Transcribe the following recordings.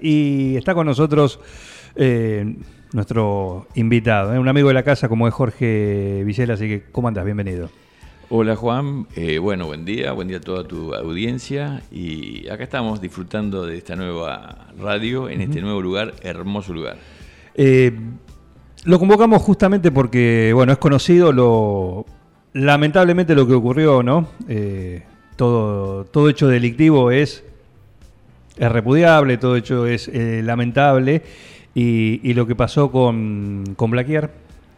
Y está con nosotros eh, nuestro invitado, ¿eh? un amigo de la casa como es Jorge Villela, así que ¿cómo andas? Bienvenido. Hola Juan, Eh, bueno, buen día, buen día a toda tu audiencia y acá estamos disfrutando de esta nueva radio en este nuevo lugar, hermoso lugar. Lo convocamos justamente porque, bueno, es conocido lo lamentablemente lo que ocurrió, ¿no? Todo, todo hecho delictivo es, es repudiable, todo hecho es eh, lamentable y, y lo que pasó con, con Blaquier,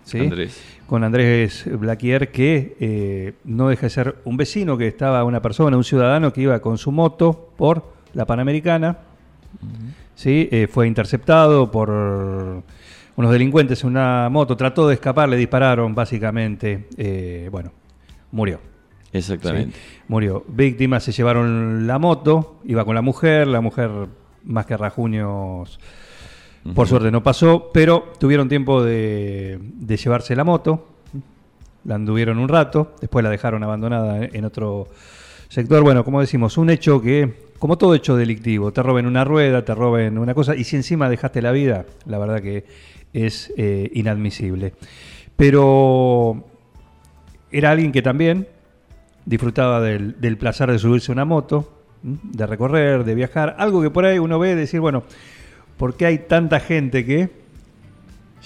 ¿sí? Andrés. con Andrés Blaquier, que eh, no deja de ser un vecino, que estaba una persona, un ciudadano que iba con su moto por la Panamericana, ¿sí? Eh, fue interceptado por unos delincuentes en una moto, trató de escapar, le dispararon básicamente, eh, bueno, murió. Exactamente. ¿sí? Murió. Víctimas se llevaron la moto, iba con la mujer, la mujer más que rajuños, por suerte no pasó, pero tuvieron tiempo de, de llevarse la moto, la anduvieron un rato, después la dejaron abandonada en otro sector. Bueno, como decimos, un hecho que, como todo hecho delictivo, te roben una rueda, te roben una cosa, y si encima dejaste la vida, la verdad que es eh, inadmisible. Pero era alguien que también disfrutaba del, placer de subirse a una moto, de recorrer, de viajar, algo que por ahí uno ve y decir, bueno, ¿por qué hay tanta gente que,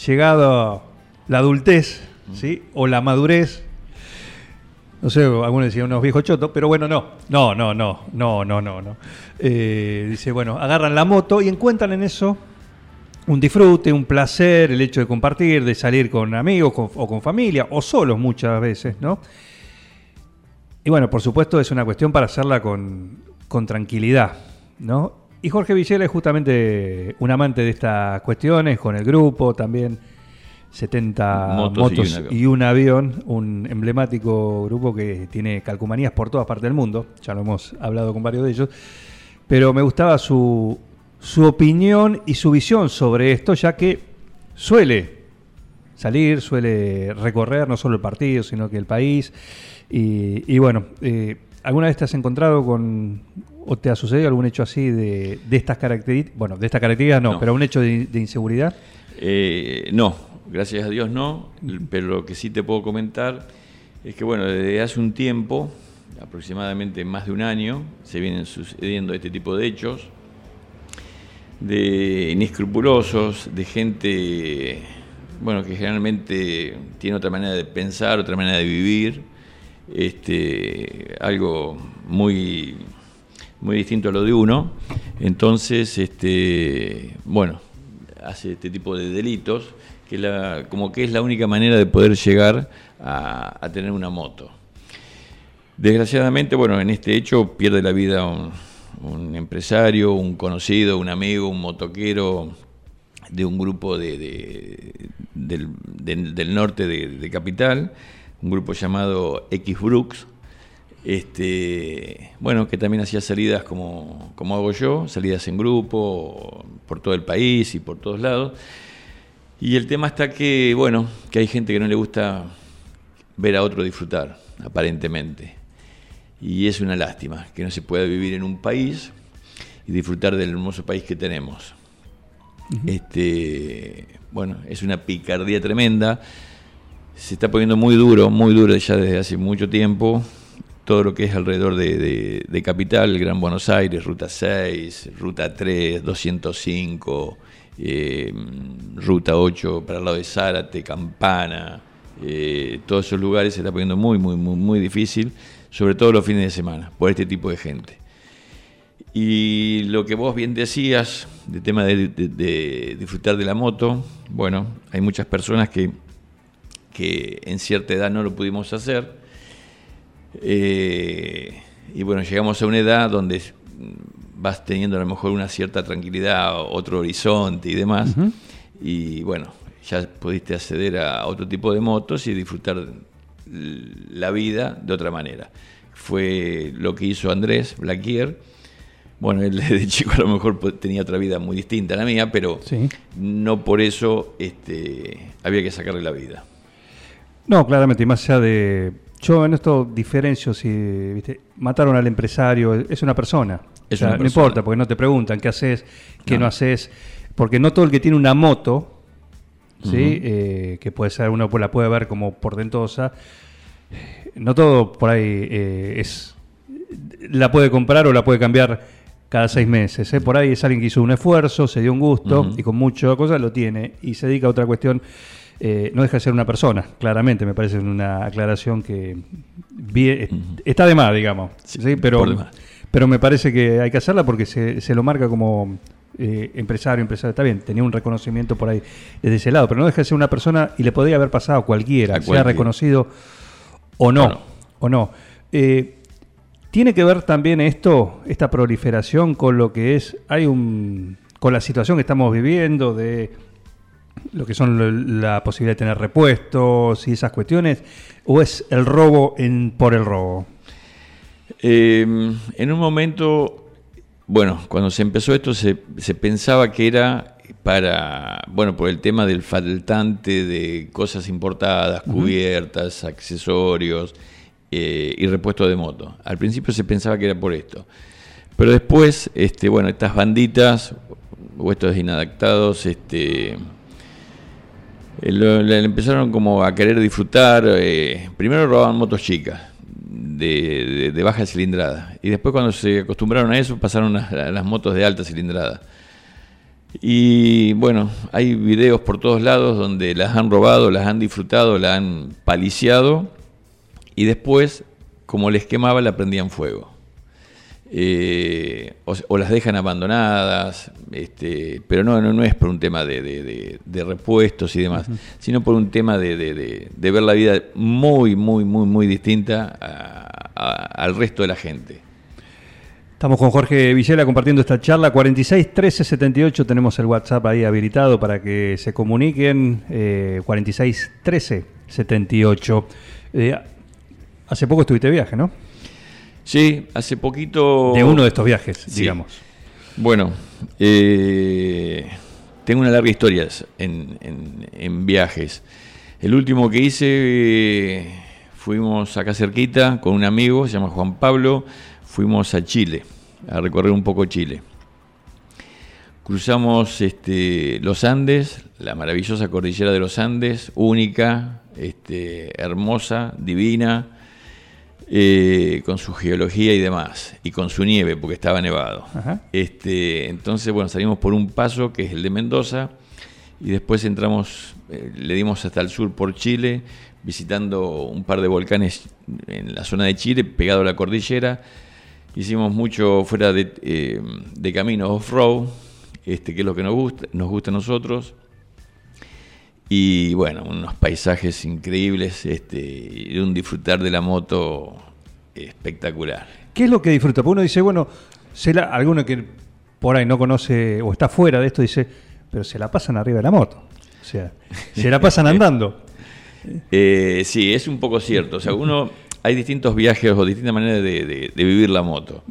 llegado la adultez, ¿sí? o la madurez, no sé, algunos decían unos viejos chotos, pero bueno, no, no, no, no, no, no, no. no. Eh, dice, bueno, agarran la moto y encuentran en eso un disfrute, un placer, el hecho de compartir, de salir con amigos o con familia, o solos muchas veces, ¿no? Y bueno, por supuesto es una cuestión para hacerla con, con tranquilidad, ¿no? Y Jorge Villela es justamente un amante de estas cuestiones, con el grupo también, 70 Motos motos, y un avión. y un avión, un emblemático grupo que tiene calcomanías por todas partes del mundo, ya lo hemos hablado con varios de ellos, pero me gustaba su, su opinión y su visión sobre esto, ya que suele salir, suele recorrer no solo el partido, sino que el país. Y, y bueno, eh, ¿alguna vez te has encontrado con, o te ha sucedido algún hecho así de, de estas características? Bueno, de estas características no, No. pero un hecho de, de inseguridad. Eh, no, gracias a Dios no, pero lo que sí te puedo comentar es que, bueno, desde hace un tiempo, aproximadamente más de un año, se vienen sucediendo este tipo de hechos, de inescrupulosos, de gente, bueno, que generalmente tiene otra manera de pensar, otra manera de vivir, este, algo muy, muy distinto a lo de uno. Entonces, este, bueno, hace este tipo de delitos, que como que es la única manera de poder llegar a, tener una moto. Desgraciadamente, bueno, en este hecho pierde la vida un, empresario, un conocido, un amigo, un motoquero de un grupo de, de- del, norte de Capital, un grupo llamado X Brooks, este, bueno, que también hacía salidas como, como hago yo, salidas en grupo, por todo el país y por todos lados. Y el tema está que, bueno, que hay gente que no le gusta ver a otro disfrutar, aparentemente. Y es una lástima que no se pueda vivir en un país y disfrutar del hermoso país que tenemos. Este, bueno, es una picardía tremenda. Se está poniendo muy duro, muy duro ya desde hace mucho tiempo. Todo lo que es alrededor de, de- Capital, Gran Buenos Aires, Ruta 6, Ruta 3, 205, eh, Ruta 8 para el lado de Zárate, Campana, eh, todos esos lugares se está poniendo muy, muy, muy, muy difícil, sobre todo los fines de semana, por este tipo de gente. Y lo que vos bien decías, de tema de- de disfrutar de la moto, bueno, hay muchas personas que, que en cierta edad no lo pudimos hacer. Eh, y bueno, llegamos a una edad donde vas teniendo a lo mejor una cierta tranquilidad, otro horizonte y demás. Y bueno, ya pudiste acceder a otro tipo de motos y disfrutar la vida de otra manera. Fue lo que hizo Andrés Blaquier. Bueno, él de chico a lo mejor tenía otra vida muy distinta a la mía, pero Sí. no por eso este, había que sacarle la vida. No, claramente, y más allá de. Yo en esto diferencio si. ¿viste? Mataron al empresario, es una persona. Es O sea, una No persona. importa, porque no te preguntan qué haces, qué no, No. haces. Porque no todo el que tiene una moto, ¿sí? Eh, que puede ser, uno la puede ver como portentosa, no todo por ahí eh, es. La puede comprar o la puede cambiar cada seis meses. ¿eh? Por ahí es alguien que hizo un esfuerzo, se dio un gusto y con mucha cosa lo tiene y se dedica a otra cuestión. Eh, no deja de ser una persona, claramente, me parece una aclaración que vie- está de más, digamos. Sí, ¿sí? Pero, pero me parece que hay que hacerla porque se, se lo marca como eh, empresario, empresario. Está bien, tenía un reconocimiento por ahí desde ese lado, pero no deja de ser una persona y le podría haber pasado a cualquiera, A sea reconocido o no. O no. O no. Eh, tiene que ver también esto, esta proliferación con lo que es, hay un, con la situación que estamos viviendo de lo que son la posibilidad de tener repuestos y esas cuestiones, o es el robo en, por el robo. Eh, en un momento, bueno, cuando se empezó esto se, se pensaba que era para, bueno, por el tema del faltante de cosas importadas, cubiertas, accesorios eh, y repuesto de moto. Al principio se pensaba que era por esto. Pero después, este, bueno, estas banditas o estos inadaptados, este, eh, lo- empezaron como a querer disfrutar. eh, primero robaban motos chicas, de baja cilindrada. Y después cuando se acostumbraron a eso, pasaron a, a las motos de alta cilindrada. Y bueno, hay videos por todos lados donde las han robado, las han disfrutado, las han paliciado. Y después, como les quemaba, la prendían fuego. Eh, o, o las dejan abandonadas, este, pero no, no, no es por un tema de, de- de- de repuestos y demás, sino por un tema de, ver la vida muy, muy, muy, muy distinta a- a- al resto de la gente. Estamos con Jorge Villela compartiendo esta charla. 46 13 78 tenemos el WhatsApp ahí habilitado para que se comuniquen. Eh, 46 13 78. Eh, hace poco estuviste de viaje, ¿no? Sí, hace poquito... De uno de estos viajes, Sí. digamos. Bueno, eh, tengo una larga historia en, en- en viajes. El último que hice, eh, fuimos acá cerquita con un amigo, se llama Juan Pablo, fuimos a Chile, a recorrer un poco Chile. Cruzamos este, los Andes, la maravillosa cordillera de los Andes, única, este, hermosa, divina, eh, con su geología y demás, y con su nieve, porque estaba nevado. Ajá. Este, entonces, bueno, salimos por un paso que es el de Mendoza, y después entramos, eh, le dimos hasta el sur por Chile, visitando un par de volcanes en la zona de Chile, pegado a la cordillera. Hicimos mucho fuera de, eh, de camino off-road, este, que es lo que nos gusta, nos gusta a nosotros. Y bueno, unos paisajes increíbles este, y un disfrutar de la moto espectacular. ¿Qué es lo que disfruta? Porque uno dice, bueno, se la, alguno que por ahí no conoce o está fuera de esto dice, pero se la pasan arriba de la moto. O sea, se la pasan andando. Eh, sí, es un poco cierto. O sea, uno, hay distintos viajes o distintas maneras de, de- de vivir la moto.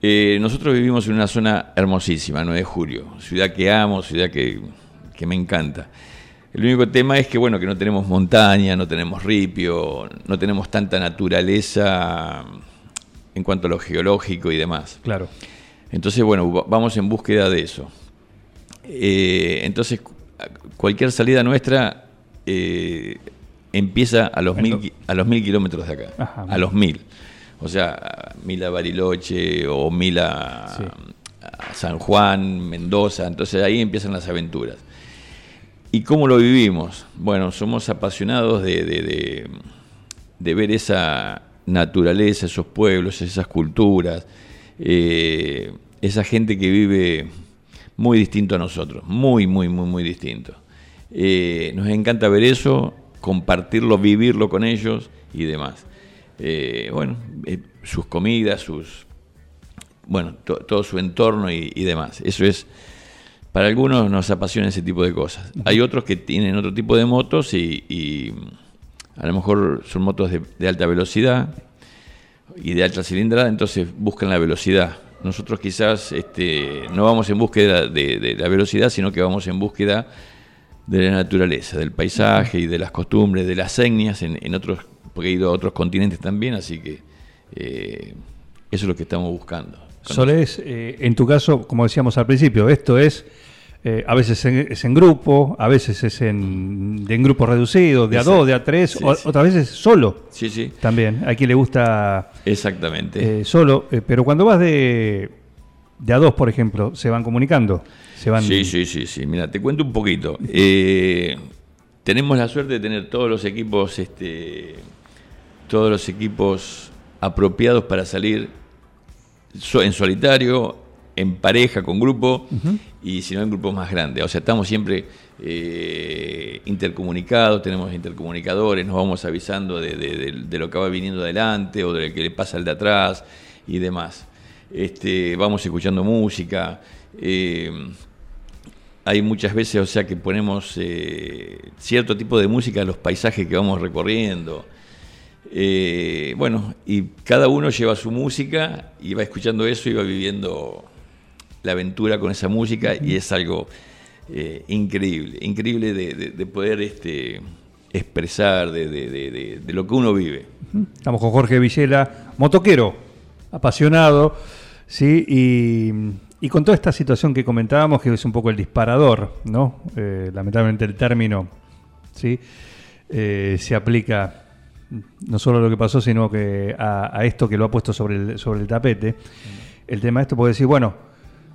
Eh, nosotros vivimos en una zona hermosísima, 9 de julio, ciudad que amo, ciudad que, que me encanta. El único tema es que, bueno, que no tenemos montaña, no tenemos ripio, no tenemos tanta naturaleza en cuanto a lo geológico y demás. Claro. Entonces, bueno, va- vamos en búsqueda de eso. Eh, entonces, cu- cualquier salida nuestra eh, empieza a los, mil, a los mil kilómetros de acá. Ajá. a los mil. O sea, mil a Bariloche o mil a, Sí. a San Juan, Mendoza. Entonces ahí empiezan las aventuras. ¿Y cómo lo vivimos? Bueno, somos apasionados de, de- ver esa naturaleza, esos pueblos, esas culturas, eh, esa gente que vive muy distinto a nosotros, muy, muy, muy, muy distinto. Eh, nos encanta ver eso, compartirlo, vivirlo con ellos y demás. Eh, bueno, sus comidas, sus, bueno, to- todo su entorno y demás. Eso es, para algunos nos apasiona ese tipo de cosas. Hay otros que tienen otro tipo de motos y, y a lo mejor son motos de, de alta velocidad y de alta cilindrada, entonces buscan la velocidad. Nosotros quizás este, no vamos en búsqueda de, de la velocidad, sino que vamos en búsqueda de la naturaleza, del paisaje y de las costumbres, de las etnias en, en otros, porque he ido a otros continentes también, así que eh, eso es lo que estamos buscando. Solés, eh, en tu caso, como decíamos al principio, esto es eh, a veces en- es en grupo, a veces es en, de en grupos reducidos, de a Exacto. dos, de a tres, Sí, o- sí. otras veces solo Sí, sí, también. Hay quien le gusta exactamente. eh, solo, eh, pero cuando vas de, de a dos, por ejemplo, se van comunicando, se van... Sí, sí, sí, sí. Mira, te cuento un poquito. Tenemos la suerte de tener todos los equipos, este, todos los equipos apropiados para salir en solitario, en pareja, con grupo, y si no en grupos más grandes. O sea, estamos siempre eh, intercomunicados, tenemos intercomunicadores, nos vamos avisando de, de- de- de lo que va viniendo adelante o de lo que le pasa al de atrás y demás. Este, vamos escuchando música. eh, hay muchas veces, o sea, que ponemos eh, cierto tipo de música a los paisajes que vamos recorriendo. Eh, bueno, y cada uno lleva su música y va escuchando eso y va viviendo la aventura con esa música y es algo eh, increíble, increíble de, de- de poder este, expresar de, de- lo que uno vive. Estamos con Jorge Villela, motoquero, apasionado, ¿sí? Y, y con toda esta situación que comentábamos, que es un poco el disparador, ¿no? Eh, lamentablemente el término, ¿sí? Eh, se aplica no solo a lo que pasó, sino que a, a esto que lo ha puesto sobre el, sobre el tapete. El tema de esto puede decir, bueno,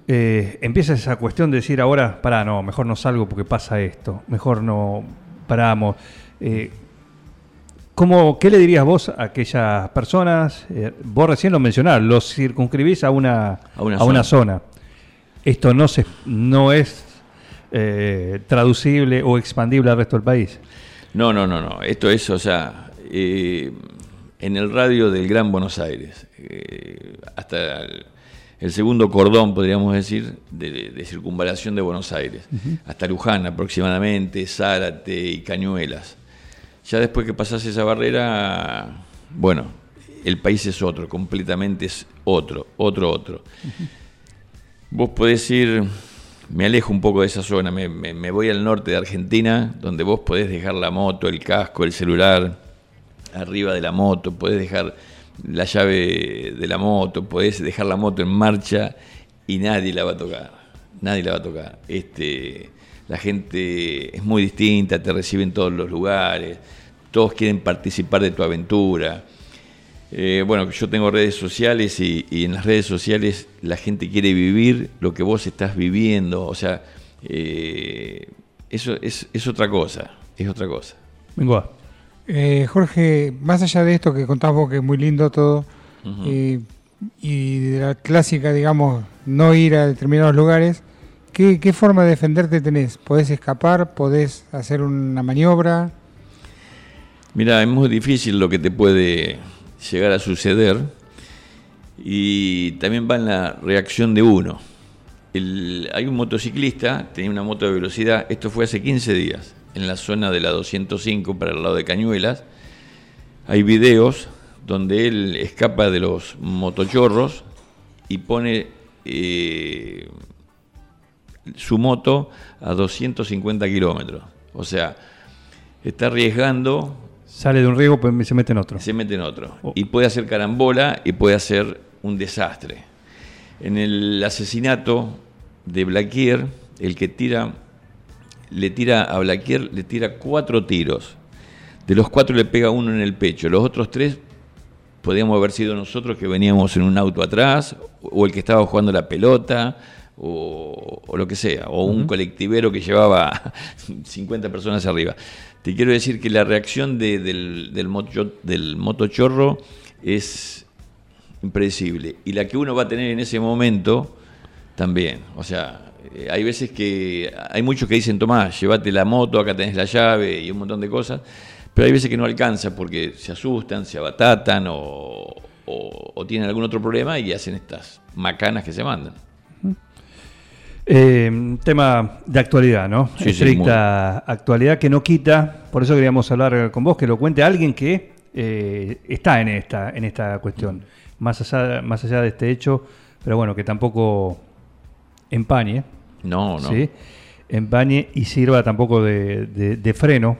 eh, empieza esa cuestión de decir ahora, pará, no, mejor no salgo porque pasa esto, mejor no paramos. Eh, ¿Cómo, ¿Qué le dirías vos a aquellas personas? Eh, vos recién lo mencionabas, los circunscribís a una, A una a una zona. zona. Esto no, se, no es eh, traducible o expandible al resto del país. No, no, no, no. Esto es, o sea, en el radio del Gran Buenos Aires, hasta el, el segundo cordón, podríamos decir, de, de circunvalación de Buenos Aires, hasta Luján aproximadamente, Zárate y Cañuelas. Ya después que pasás esa barrera, bueno, el país es otro, completamente es otro, otro, otro. Vos podés ir, me alejo un poco de esa zona, me, me- me voy al norte de Argentina, donde vos podés dejar la moto, el casco, el celular arriba de la moto, podés dejar la llave de la moto, podés dejar la moto en marcha y nadie la va a tocar, nadie la va a tocar. Este, la gente es muy distinta, te recibe en todos los lugares, todos quieren participar de tu aventura. Eh, bueno, yo tengo redes sociales y, en las redes sociales la gente quiere vivir lo que vos estás viviendo. O sea, eh, eso es, es otra cosa, es otra cosa. Vengo Eh, Jorge, más allá de esto que contás vos, que es muy lindo todo, eh, y de la clásica, digamos, no ir a determinados lugares, ¿qué, qué forma de defenderte tenés? ¿Podés escapar? ¿Podés hacer una maniobra? Mira, es muy difícil lo que te puede llegar a suceder y también va en la reacción de uno. El- hay un motociclista, tenía una moto de velocidad, esto fue hace 15 días, en la zona de la 205 para el lado de Cañuelas. Hay videos donde él escapa de los motochorros y pone eh, su moto a 250 kilómetros. O sea, está arriesgando Sale de un riego, pues se mete en otro. se mete en otro. Oh. Y puede hacer carambola y puede hacer un desastre. En el asesinato de Blaquier, el que tira, le tira a Blaquier, le tira cuatro tiros. De los cuatro le pega uno en el pecho. Los otros tres podíamos haber sido nosotros que veníamos en un auto atrás, o el que estaba jugando la pelota, o, o lo que sea, o un colectivero que llevaba 50 personas arriba. Te quiero decir que la reacción de- del, del, mocho- del motochorro es impredecible. Y la que uno va a tener en ese momento también. O sea, eh, hay veces que hay muchos que dicen, Tomás, llévate la moto, acá tenés la llave y un montón de cosas. Pero hay veces que no alcanza porque se asustan, se abatatan o, o- o- o tienen algún otro problema y hacen estas macanas que se mandan. Eh, tema de actualidad, ¿no? Sí, sí, Estricta actualidad que no quita, por eso queríamos hablar con vos, que lo cuente alguien que eh, está en esta, en esta cuestión, más allá, más allá de este hecho, pero bueno, que tampoco empañe, No, no. ¿sí? empañe y sirva tampoco de, de- de freno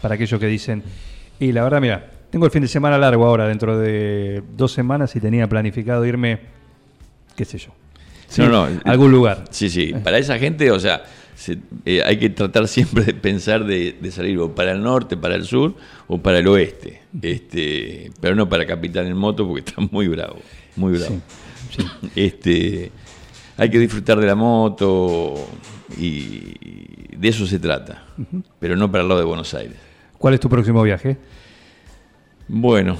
para aquellos que dicen, y la verdad, mira, tengo el fin de semana largo ahora, dentro de dos semanas y tenía planificado irme, qué sé yo, ¿sí? No, no, algún lugar. Sí, sí. Para esa gente, o sea, se- eh, hay que tratar siempre de pensar de, de salir o para el norte, para el sur o para el oeste. Este, pero no para Capital en moto porque está muy bravo, muy bravo. Este, hay que disfrutar de la moto y de eso se trata, pero no para el lado de Buenos Aires. ¿Cuál es tu próximo viaje? Bueno,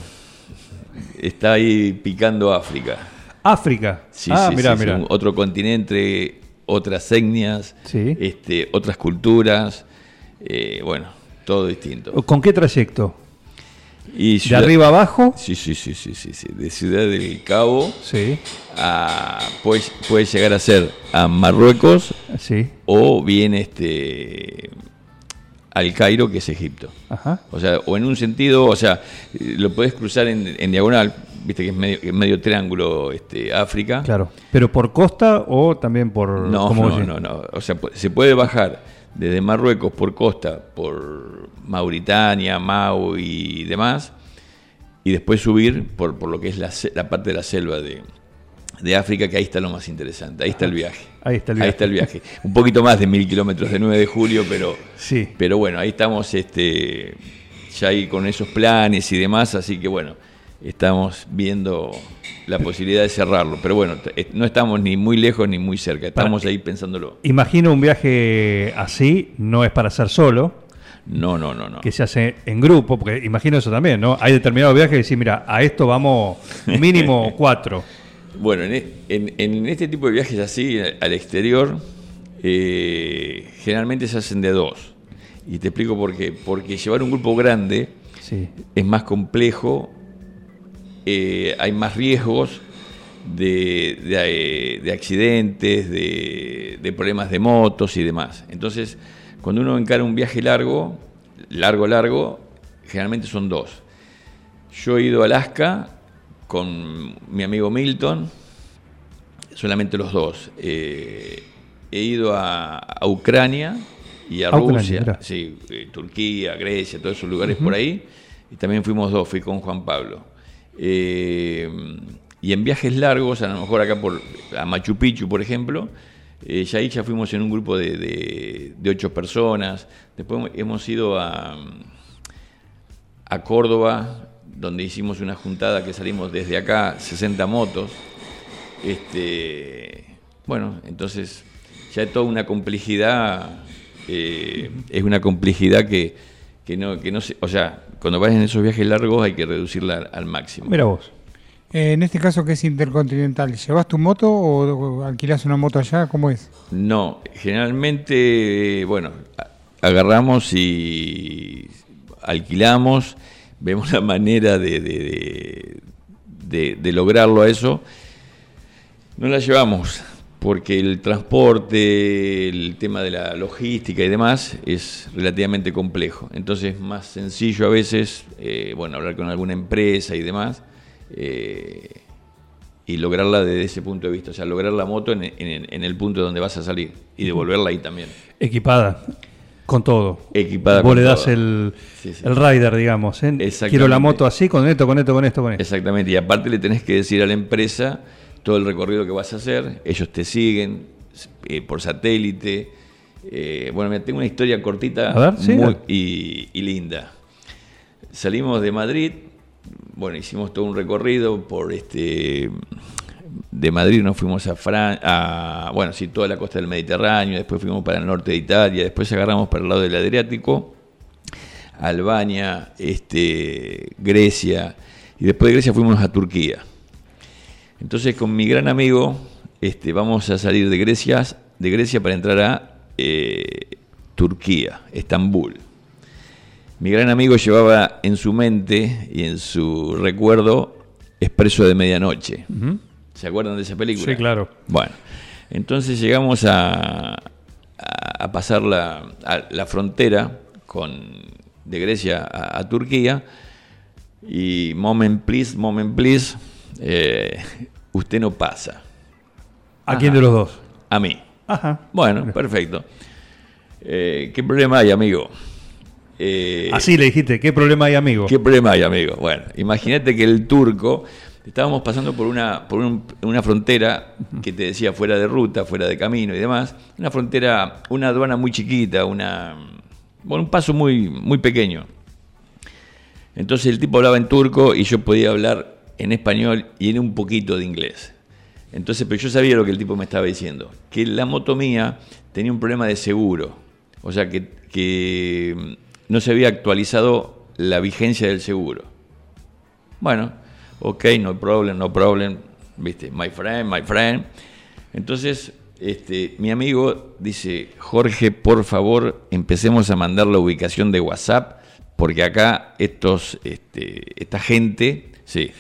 está ahí picando África. África. Sí, ah, sí, mira, sí, otro continente, otras etnias, Sí. este, otras culturas, eh, bueno, todo distinto. ¿Con qué trayecto? Y ¿De arriba abajo? Sí, sí, sí, sí, sí, sí, de Ciudad del Cabo Sí, a puede, puede llegar a ser a Marruecos sí. o bien este al Cairo, que es Egipto. Ajá. O sea, o en un sentido, o sea, lo puedes cruzar en, en diagonal, viste que es medio, que es medio triángulo este, África. Claro. ¿Pero por costa o también por.? No, no, no, no. O sea, se puede bajar desde Marruecos por costa, por Mauritania, Mau y demás, y después subir por, por lo que es la, la parte de la selva de, de África, que ahí está lo más interesante. Ahí está el viaje. Ahí está el Ahí viaje. está el viaje. Un poquito más de mil kilómetros de 9 de julio, pero, Sí. pero bueno, ahí estamos este, ya ahí con esos planes y demás, así que bueno, estamos viendo la posibilidad de cerrarlo. Pero bueno, eh, no estamos ni muy lejos ni muy cerca, estamos ahí pensándolo. Imagino un viaje así, no es para hacer solo, No, no, no, no. que se hace en grupo, porque imagino eso también, ¿no? Hay determinados viajes que decís, mira, a esto vamos mínimo cuatro. Bueno, en, e- en- en este tipo de viajes así al exterior, eh, generalmente se hacen de dos. Y te explico por qué. Porque llevar un grupo grande Sí. es más complejo, eh, hay más riesgos de, de, eh, de accidentes, de, de problemas de motos y demás. Entonces, cuando uno encara un viaje largo, largo, largo, generalmente son dos. Yo he ido a Alaska con mi amigo Milton, solamente los dos. Eh, he ido a, a Ucrania y a, Rusia, sí, eh, Turquía, Grecia, todos esos lugares por ahí. Y también fuimos dos, fui con Juan Pablo. Eh, y en viajes largos, a lo mejor acá por a Machu Picchu, por ejemplo, eh, ya ahí ya fuimos en un grupo de, de- ocho personas. Después hemos ido a, a Córdoba, donde hicimos una juntada que salimos desde acá, 60 motos. Este, bueno, entonces ya es toda una complejidad, eh, es una complejidad que, que no, que no se, o sea, cuando vas en esos viajes largos hay que reducirla al máximo. Mira vos. Eh, en este caso que es intercontinental, ¿llevas tu moto o, alquilás una moto allá? ¿Cómo es? No, generalmente, bueno, a- agarramos y alquilamos, vemos la manera de- de- de lograrlo a eso. No la llevamos porque el transporte, el tema de la logística y demás es relativamente complejo. Entonces es más sencillo a veces, eh, bueno, hablar con alguna empresa y demás. Eh, y lograrla desde ese punto de vista, o sea, lograr la moto en, en- en el punto donde vas a salir y devolverla ahí también. Equipada. Con todo. Equipada Vos con le das todo. el, Sí, sí. el rider, digamos. ¿eh? Quiero la moto así, con esto, con esto, con esto, con esto. Exactamente, y aparte le tenés que decir a la empresa todo el recorrido que vas a hacer, ellos te siguen eh, por satélite. Eh, bueno, mira, tengo una historia cortita ver, muy- y linda. Salimos de Madrid, bueno, hicimos todo un recorrido por este de Madrid nos fuimos a Francia, bueno, sí, toda la costa del Mediterráneo, después fuimos para el norte de Italia, después agarramos para el lado del Adriático, Albania, este, Grecia, y después de Grecia fuimos a Turquía. Entonces con mi gran amigo este, vamos a salir de Grecia, de Grecia para entrar a eh, Turquía, Estambul. Mi gran amigo llevaba en su mente y en su recuerdo Expreso de Medianoche. ¿Se acuerdan de esa película? Sí, claro. Bueno, entonces llegamos a, a, a pasar la, a la frontera con, de Grecia a, a Turquía y moment please, moment please, eh, usted no pasa. ¿A quién de los dos? A mí. Ajá. Bueno, perfecto. Eh, ¿Qué problema hay, amigo? Eh, Así le dijiste, ¿qué problema hay, amigo? ¿Qué problema hay, amigo? Bueno, imagínate que el turco, estábamos pasando por una, por un- una frontera que te decía fuera de ruta, fuera de camino y demás, una frontera, una aduana muy chiquita, una, bueno, un paso muy, muy pequeño. Entonces el tipo hablaba en turco y yo podía hablar en español y en un poquito de inglés. Entonces, pero yo sabía lo que el tipo me estaba diciendo, que la moto mía tenía un problema de seguro, o sea que, que no se había actualizado la vigencia del seguro. Bueno, ok, no problem, no problem, viste, my friend, my friend. Entonces, este, mi amigo dice, Jorge, por favor, empecemos a mandar la ubicación de WhatsApp, porque acá estos, este, esta gente, sí,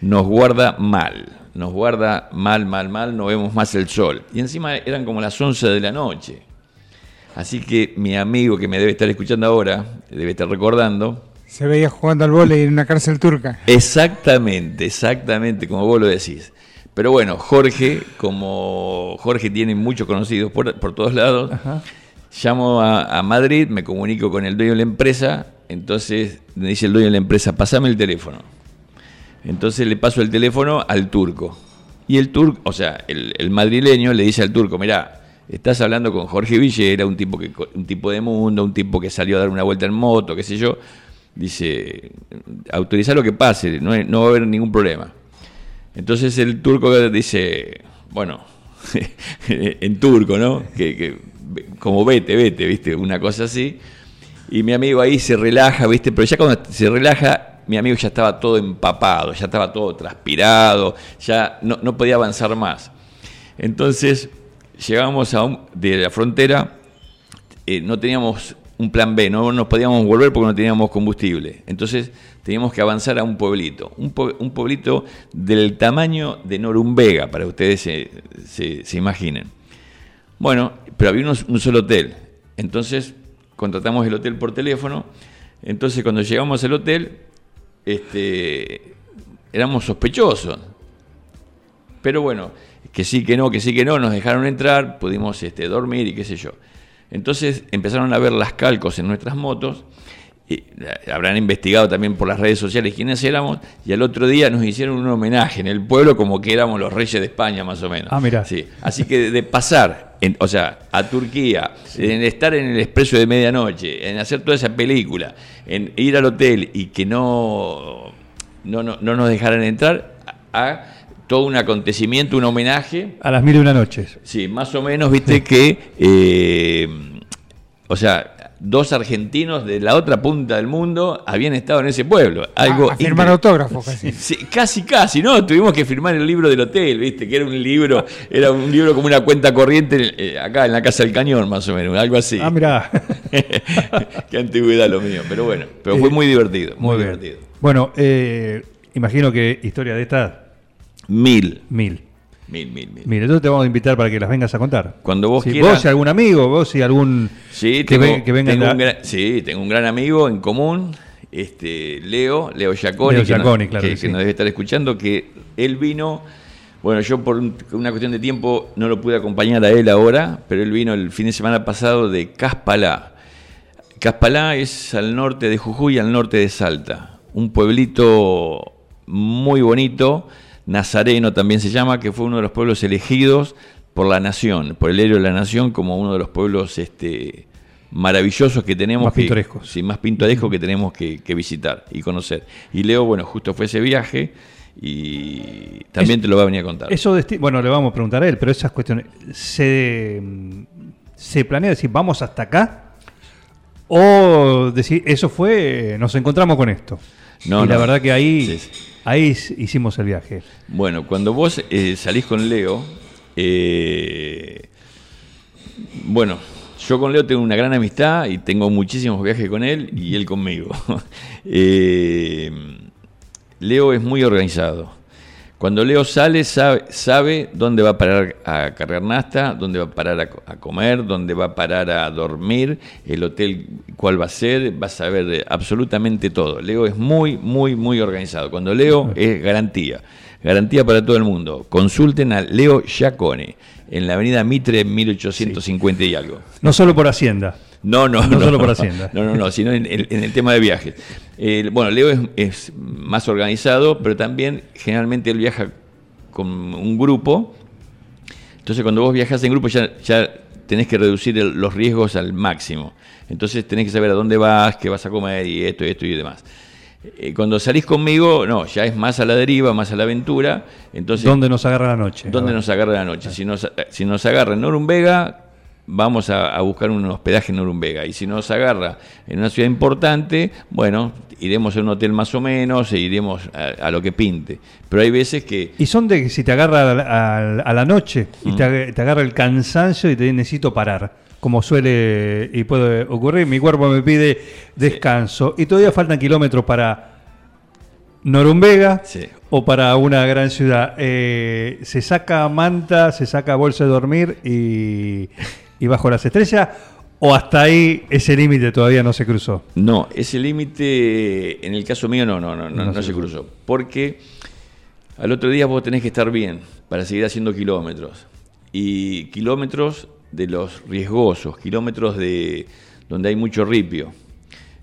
nos guarda mal, nos guarda mal, mal, mal, no vemos más el sol. Y encima eran como las 11 de la noche. Así que mi amigo que me debe estar escuchando ahora, debe estar recordando, Se veía jugando al vóley en una cárcel turca. Exactamente, exactamente, como vos lo decís. Pero bueno, Jorge, como Jorge tiene muchos conocidos por, por todos lados, llamo a, a Madrid, me comunico con el dueño de la empresa, entonces me dice el dueño de la empresa, pasame el teléfono. Entonces le paso el teléfono al turco. Y el turco, o sea, el, el madrileño le dice al turco, mirá, estás hablando con Jorge Villera, un tipo, que, un tipo de mundo, un tipo que salió a dar una vuelta en moto, qué sé yo. Dice, autorizar lo que pase, no, va a haber ningún problema. Entonces el turco dice, bueno, en turco, ¿no? Que, como vete, vete, ¿viste? Una cosa así. Y mi amigo ahí se relaja, ¿viste? Pero ya cuando se relaja, mi amigo ya estaba todo empapado, ya estaba todo transpirado, ya no podía avanzar más. Entonces, llegamos a de la frontera, eh, no teníamos un plan B, no nos podíamos volver porque no teníamos combustible. Entonces, teníamos que avanzar a un pueblito, un, pue- un pueblito del tamaño de Norumbega, para ustedes se, imaginen. Bueno, pero había un solo hotel. Entonces contratamos el hotel por teléfono. Entonces cuando llegamos al hotel, este, éramos sospechosos. Pero bueno, que sí, que no, que sí, que no, nos dejaron entrar, pudimos este, dormir y qué sé yo. Entonces empezaron a ver las calcos en nuestras motos, y eh, habrán investigado también por las redes sociales quiénes éramos, y al otro día nos hicieron un homenaje en el pueblo como que éramos los reyes de España más o menos. Ah, mirá. Sí. Así que de pasar, en- o sea, a Turquía, en estar en el expreso de medianoche, en hacer toda esa película, en ir al hotel y que no, no, no, no nos dejaran entrar, a todo un acontecimiento, un homenaje. A las mil y una noches. Sí, más o menos, viste que, eh, o sea, dos argentinos de la otra punta del mundo habían estado en ese pueblo. Algo a, a firmar autógrafos casi. Sí, casi, casi, ¿no? Tuvimos que firmar el libro del hotel, ¿viste? Que era un libro, era un libro como una cuenta corriente eh, acá en la Casa del Cañón, más o menos, algo así. Ah, mirá. Qué antigüedad lo mío, pero bueno, pero fue muy divertido, muy, Muy divertido. Bueno, eh, imagino que historia de estas, Mil, mil. mil, mil, mil. Mira, entonces te vamos a invitar para que las vengas a contar. Cuando vos Si quieras. Vos y algún amigo, vos y algún... Sí, que, tengo, que venga tengo un gran, sí, tengo un gran amigo en común, este Leo, Leo Giaconi, Leo que, nos- Giaconi, claro que- que que sí. nos debe estar escuchando, que él vino, bueno, yo por un- una cuestión de tiempo no lo pude acompañar a él ahora, pero él vino el fin de semana pasado de Caspalá. Caspalá es al norte de Jujuy, al norte de Salta, un pueblito muy bonito, Nazareno también se llama, que fue uno de los pueblos elegidos por la nación, por el héroe de la nación, como uno de los pueblos este, maravillosos que tenemos. Más que- pintorescos. Sí, más pintorescos que tenemos que, que visitar y conocer. Y Leo, bueno, justo fue ese viaje y también te lo va a venir a contar. Eso, bueno, le vamos a preguntar a él, pero esas cuestiones, ¿se, se planea decir vamos hasta acá? O decir, eso fue, nos encontramos con esto. No, y la verdad que ahí, Sí, sí. Ahí hicimos el viaje. Bueno, cuando vos eh, salís con Leo, eh, bueno, yo con Leo tengo una gran amistad y tengo muchísimos viajes con él y él conmigo. Eh, Leo es muy organizado. Cuando Leo sale, sabe, sabe dónde va a parar a cargar nasta, dónde va a parar a, co- a comer, dónde va a parar a dormir, el hotel cuál va a ser, va a saber absolutamente todo. Leo es muy, muy, muy organizado. Cuando Leo es garantía, garantía para todo el mundo. Consulten a Leo Giacone en la avenida Mitre 1850 y algo. No solo por Hacienda. No, no, No solo por Hacienda. No, no, no, sino en, en- en el tema de viajes. Eh, bueno, Leo es, es más organizado, pero también generalmente él viaja con un grupo. Entonces, cuando vos viajas en grupo, ya, ya tenés que reducir el- los riesgos al máximo. Entonces, tenés que saber a dónde vas, qué vas a comer y esto y esto y demás. Eh, cuando salís conmigo, no, ya es más a la deriva, más a la aventura. Entonces, ¿Dónde nos agarra la noche? ¿Dónde nos agarra la noche? Si nos, si nos agarra en Norumbega, vamos a, a buscar un hospedaje en Norumbega. Y si nos agarra en una ciudad importante, bueno, iremos a un hotel más o menos e iremos a, a lo que pinte. Pero hay veces que... Y son de que si te agarra a, la- a la noche y te, ag- te agarra el cansancio y te necesito parar, como suele y puede ocurrir, mi cuerpo me pide descanso y todavía faltan kilómetros para Norumbega Sí. o para una gran ciudad. Eh, se saca manta, se saca bolsa de dormir y, y bajo las estrellas o hasta ahí ese límite todavía no se cruzó. No, ese límite, en el caso mío, no, no, no, no, No se cruzó. Porque al otro día vos tenés que estar bien para seguir haciendo kilómetros. Y kilómetros de los riesgosos, kilómetros de donde hay mucho ripio.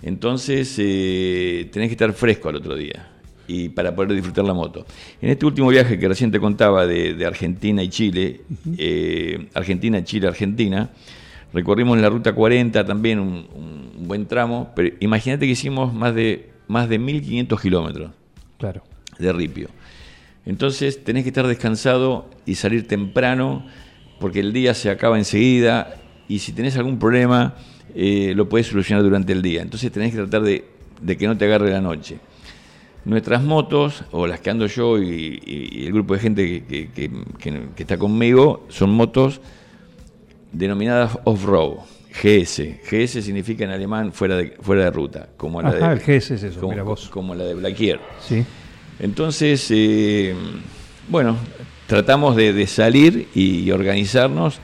Entonces eh, tenés que estar fresco al otro día y para poder disfrutar la moto. En este último viaje que recién te contaba de, de Argentina y Chile, eh, Argentina, Chile, Argentina, recorrimos la ruta 40 también un, un buen tramo, pero imagínate que hicimos más de, más de 1500 kilómetros Claro. de ripio. Entonces tenés que estar descansado y salir temprano porque el día se acaba enseguida y si tenés algún problema eh, lo puedes solucionar durante el día. Entonces tenés que tratar de, de que no te agarre la noche. Nuestras motos, o las que ando yo y, el grupo de gente que, que- que- que- que está conmigo, son motos denominadas off-road, GS. GS significa en alemán fuera de, fuera de ruta, como la Ajá, de, el GS es eso, como, mira vos. como la de Blaquier. Sí. Entonces, eh, bueno, tratamos de, de salir y organizarnos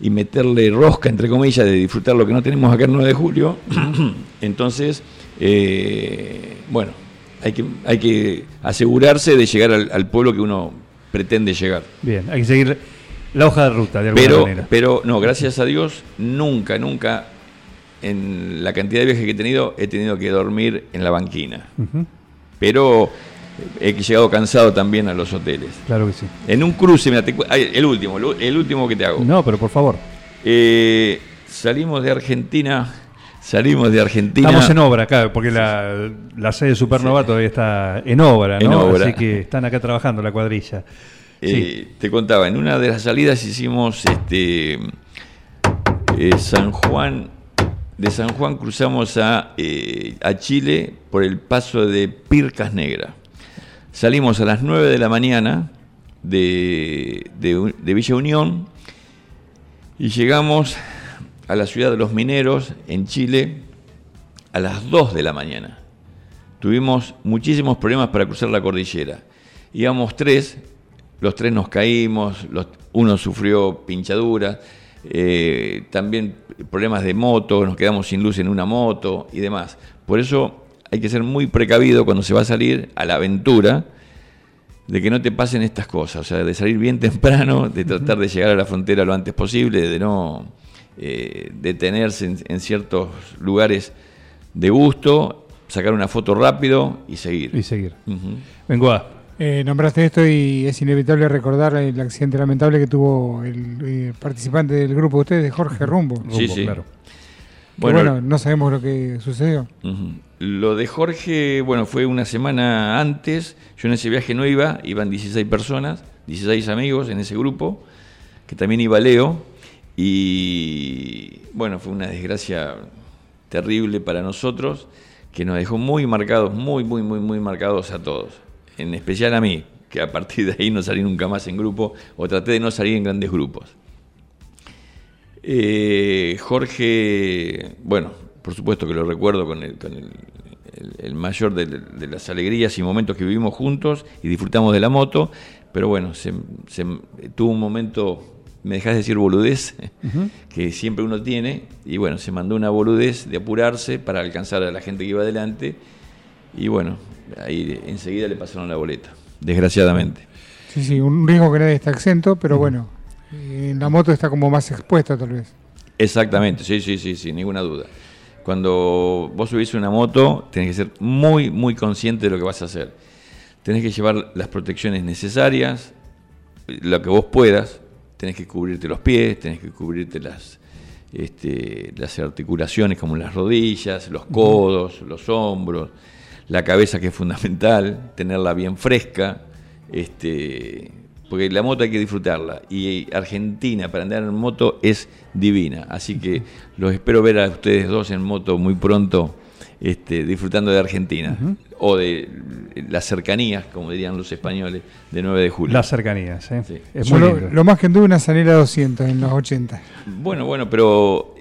y meterle rosca, entre comillas, de disfrutar lo que no tenemos acá el 9 de julio. Entonces, eh, bueno, hay que, hay que asegurarse de llegar al, al pueblo que uno pretende llegar. Bien, hay que seguir la hoja de ruta de alguna Pero, manera. pero no, gracias a Dios, nunca, nunca en la cantidad de viajes que he tenido, he tenido que dormir en la banquina. Pero he llegado cansado también a los hoteles. Claro que sí. En un cruce, mira, te el último, el último que te hago. No, pero por favor. Eh, salimos de Argentina, salimos de Argentina. Estamos en obra acá, porque la, la sede de Supernova todavía está en obra, ¿no? En obra. Así que están acá trabajando la cuadrilla. Eh, Te contaba, en una de las salidas hicimos este eh, San Juan. De San Juan cruzamos a, eh, a Chile por el paso de Pircas Negra. Salimos a las 9 de la mañana de, de- de Villa Unión y llegamos a la ciudad de los mineros en Chile a las 2 de la mañana. Tuvimos muchísimos problemas para cruzar la cordillera. Íbamos tres, los tres nos caímos, los- uno sufrió pinchaduras, eh, también problemas de moto, nos quedamos sin luz en una moto y demás. Por eso hay que ser muy precavido cuando se va a salir a la aventura de que no te pasen estas cosas, o sea, de salir bien temprano, de tratar de llegar a la frontera lo antes posible, de no eh, detenerse en, en ciertos lugares de gusto, sacar una foto rápido y seguir. Y seguir. Vengo a. Eh, nombraste esto y es inevitable recordar el accidente lamentable que tuvo el eh, participante del grupo de ustedes, Jorge Rumbo. Sí, Rumbo, sí. claro. Bueno, Bueno, no sabemos lo que sucedió. Lo de Jorge, bueno, fue una semana antes. Yo en ese viaje no iba, iban 16 personas, 16 amigos en ese grupo, que también iba Leo. Y bueno, fue una desgracia terrible para nosotros, que nos dejó muy marcados, muy, muy, muy, muy marcados a todos. En especial a mí, que a partir de ahí no salí nunca más en grupo, o traté de no salir en grandes grupos. Eh, Jorge, bueno, por supuesto que lo recuerdo con el, mayor de, las alegrías y momentos que vivimos juntos y disfrutamos de la moto, pero bueno, se- tuvo un momento, me dejás decir boludez, que siempre uno tiene, y bueno, se mandó una boludez de apurarse para alcanzar a la gente que iba adelante, y bueno, ahí enseguida le pasaron la boleta, desgraciadamente. Sí, sí, un riesgo que nadie está exento, pero bueno, eh, en la moto está como más expuesta tal vez. Exactamente, sí, sí, sí, sin ninguna duda. Cuando vos subís una moto, tenés que ser muy, muy consciente de lo que vas a hacer. Tenés que llevar las protecciones necesarias, lo que vos puedas. Tenés que cubrirte los pies, tenés que cubrirte las, este, las articulaciones como las rodillas, los codos, los hombros, la cabeza que es fundamental, tenerla bien fresca, este, porque la moto hay que disfrutarla. Y Argentina para andar en moto es divina, así que los espero ver a ustedes dos en moto muy pronto este, disfrutando de Argentina o de las cercanías, como dirían los españoles, de 9 de julio. Las cercanías, ¿eh? Sí. Es Yo muy lo, más que anduve una Sanela 200 en los 80. Bueno, bueno, pero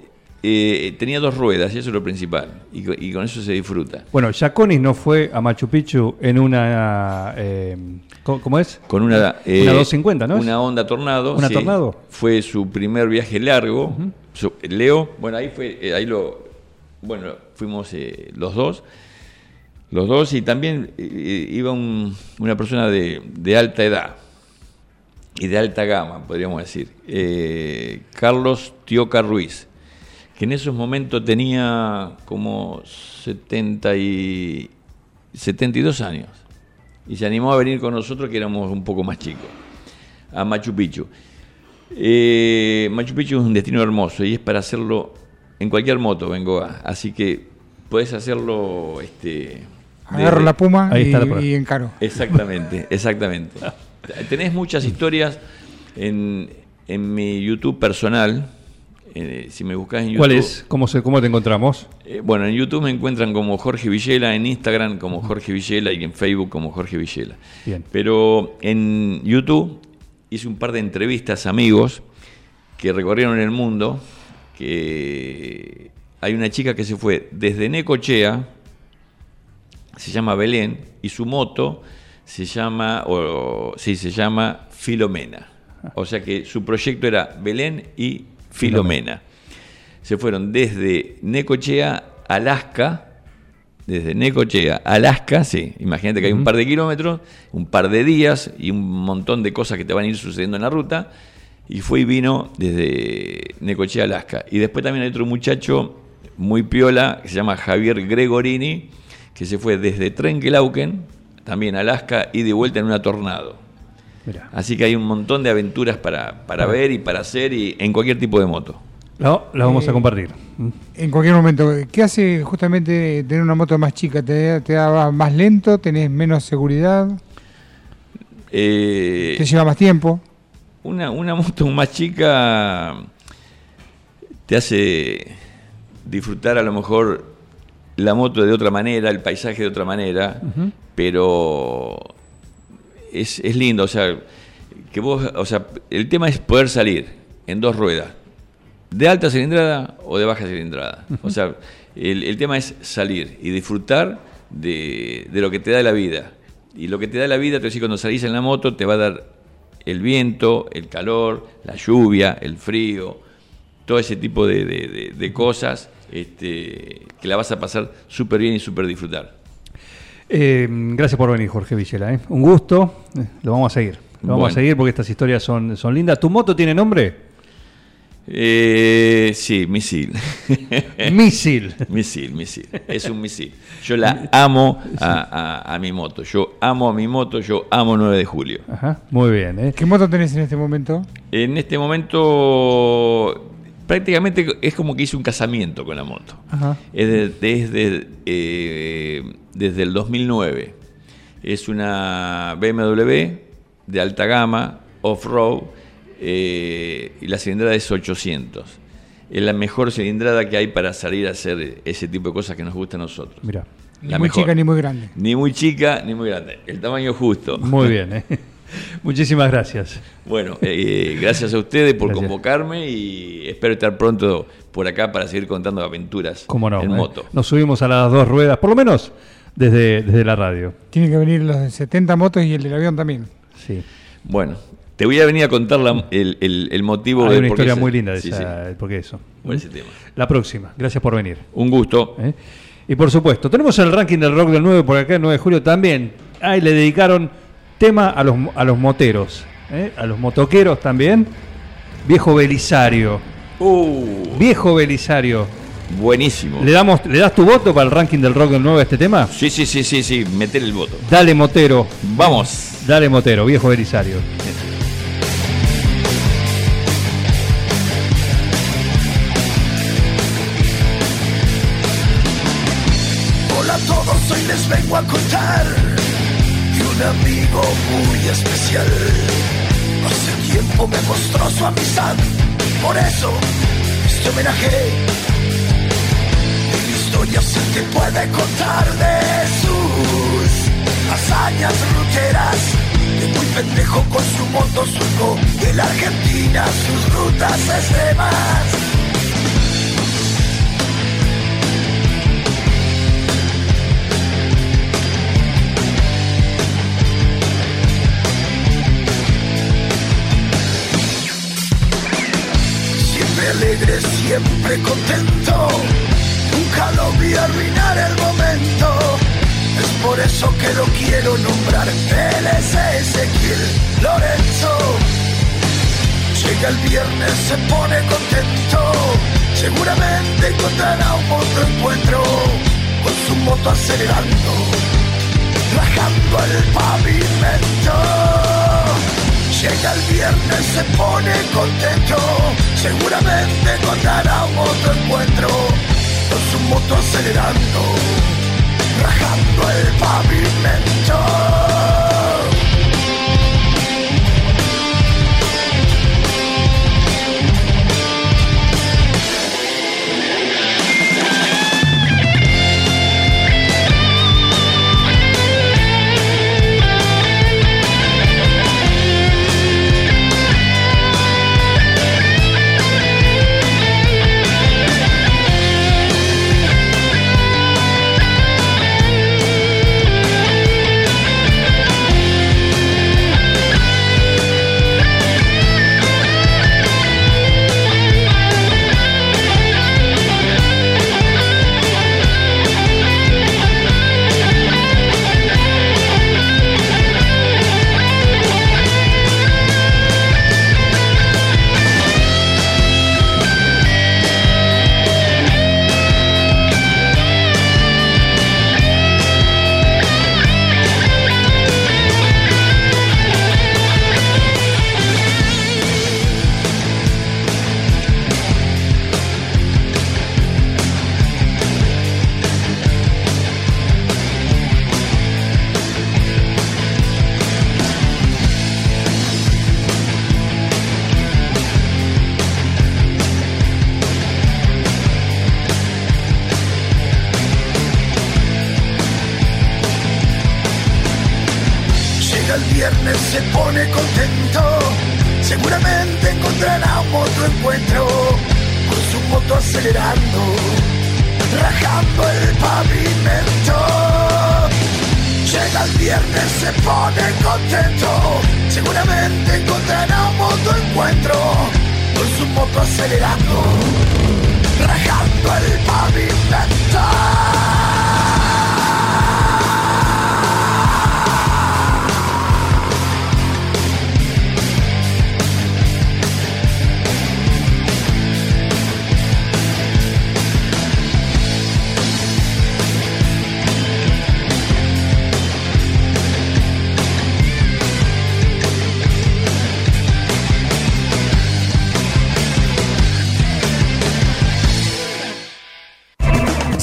eh, tenía dos ruedas y eso es lo principal y, co- y con eso se disfruta. Bueno, Yaconis no fue a Machu Picchu en una. eh, ¿cómo, es? Con una, eh, Una 250, ¿no? Una Honda Tornado. ¿Una Tornado? Fue su primer viaje largo. Su- Leo, bueno, ahí fue, eh, ahí lo, bueno, fuimos eh, los dos. Los dos y también eh, iba un- una persona de, alta edad y de alta gama, podríamos decir. Eh, Carlos Tioca Ruiz, que en esos momentos tenía como 70 y 72 años y se animó a venir con nosotros que éramos un poco más chicos, a Machu Picchu. Eh, Machu Picchu es un destino hermoso y es para hacerlo en cualquier moto, vengo a, así que puedes hacerlo este, Agarro de- la puma Ahí y, está la y encaro. Exactamente, exactamente. Tenés muchas historias en, en mi YouTube personal. eh, si me buscas en YouTube. ¿Cuál es? ¿Cómo, se, ¿Cómo te encontramos? Eh, bueno, en YouTube me encuentran como Jorge Villela, en Instagram como Jorge Villela y en Facebook como Jorge Villela. Bien. Pero en YouTube hice un par de entrevistas a amigos que recorrieron el mundo, que hay una chica que se fue desde Necochea, se llama Belén, y su moto se llama, o, sí, se llama Filomena. O sea que su proyecto era Belén y Filomena. Se fueron desde Necochea, Alaska, desde Necochea, Alaska, sí, imagínate que hay un par de kilómetros, un par de días y un montón de cosas que te van a ir sucediendo en la ruta. Y fue y vino desde Necochea, Alaska. Y después también hay otro muchacho muy piola que se llama Javier Gregorini, que se fue desde Trenkelauken, también Alaska, y de vuelta en una tornado. Así que hay un montón de aventuras para, para ver y para hacer y en cualquier tipo de moto. No, la vamos a Eh, compartir. En cualquier momento, ¿qué hace justamente tener una moto más chica? ¿Te, te da más lento? ¿Tenés menos seguridad? Eh, ¿Te lleva más tiempo? Una, una moto más chica te hace disfrutar a lo mejor la moto de otra manera, el paisaje de otra manera, pero es, es lindo, o sea, que vos, o sea, el tema es poder salir en dos ruedas, de alta cilindrada o de baja cilindrada. O sea, el, el tema es salir y disfrutar de, de lo que te da la vida. Y lo que te da la vida, te decir, cuando salís en la moto, te va a dar el viento, el calor, la lluvia, el frío, todo ese tipo de- de- de cosas este, que la vas a pasar súper bien y súper disfrutar. Eh, gracias por venir, Jorge Villela. ¿eh? Un gusto. Eh, lo vamos a seguir. Lo vamos Bueno. a seguir porque estas historias son, son lindas. ¿Tu moto tiene nombre? Eh, sí, misil. Misil. misil, misil. Es un misil. Yo la amo a, a- a mi moto. Yo amo a mi moto, yo amo 9 de julio. Ajá, muy bien. ¿eh? ¿Qué moto tenés en este momento? En este momento prácticamente es como que hice un casamiento con la moto. Ajá. Es de- desde, eh, desde el 2009. Es una BMW de alta gama, off-road, eh, y la cilindrada es 800. Es la mejor cilindrada que hay para salir a hacer ese tipo de cosas que nos gusta a nosotros. Mira, Ni La muy mejor. chica ni muy grande. Ni muy chica ni muy grande. El tamaño justo. muy bien. ¿eh? Muchísimas gracias. Bueno, eh, gracias a ustedes por Gracias. convocarme y espero estar pronto por acá para seguir contando aventuras Cómo no. en eh. moto. Nos subimos a las dos ruedas, por lo menos desde, desde la radio. Tienen que venir los de 70 motos y el del avión también. Sí. Bueno, te voy a venir a contar la- el, el- el motivo Hay de una historia muy linda de sí, esa, sí, por qué eso. por ese tema. La próxima. Gracias por venir. Un gusto. ¿eh? Y por supuesto, tenemos el ranking del rock del 9 por acá, el 9 de julio también. Ahí le dedicaron tema a los, a los moteros, ¿eh? a los motoqueros también. Viejo Belisario. Uh, Viejo Belisario. buenísimo. ¿Le, damos, ¿Le das tu voto para el ranking del rock del 9 a este tema? Sí, sí, sí, sí, sí, meter el voto. Dale Motero. Vamos. Dale Motero, viejo Belisario. Hola a todos, hoy les vengo a contar un amigo muy especial. Hace tiempo me mostró su amistad, por eso este homenaje. Mil historias se te puede contar de sus hazañas ruteras. De muy pendejo con su moto surco de la Argentina, sus rutas extremas. Siempre contento. Nunca lo vi arruinar el momento. Es por eso que lo quiero nombrar. Él es Ezequiel Lorenzo. Llega el viernes, se pone contento. Seguramente encontrará un otro encuentro. Con su moto acelerando, rajando el pavimento. Llega el viernes, se pone contento. Seguramente encontrará un otro encuentro. Con su moto acelerando, rajando el pavimento. Viernes, se pone contento. Seguramente encontrará un otro encuentro. Con su moto acelerando, rajando el pavimento. Llega el viernes, se pone contento. Seguramente encontrará un otro encuentro. Con su moto acelerando, rajando el pavimento.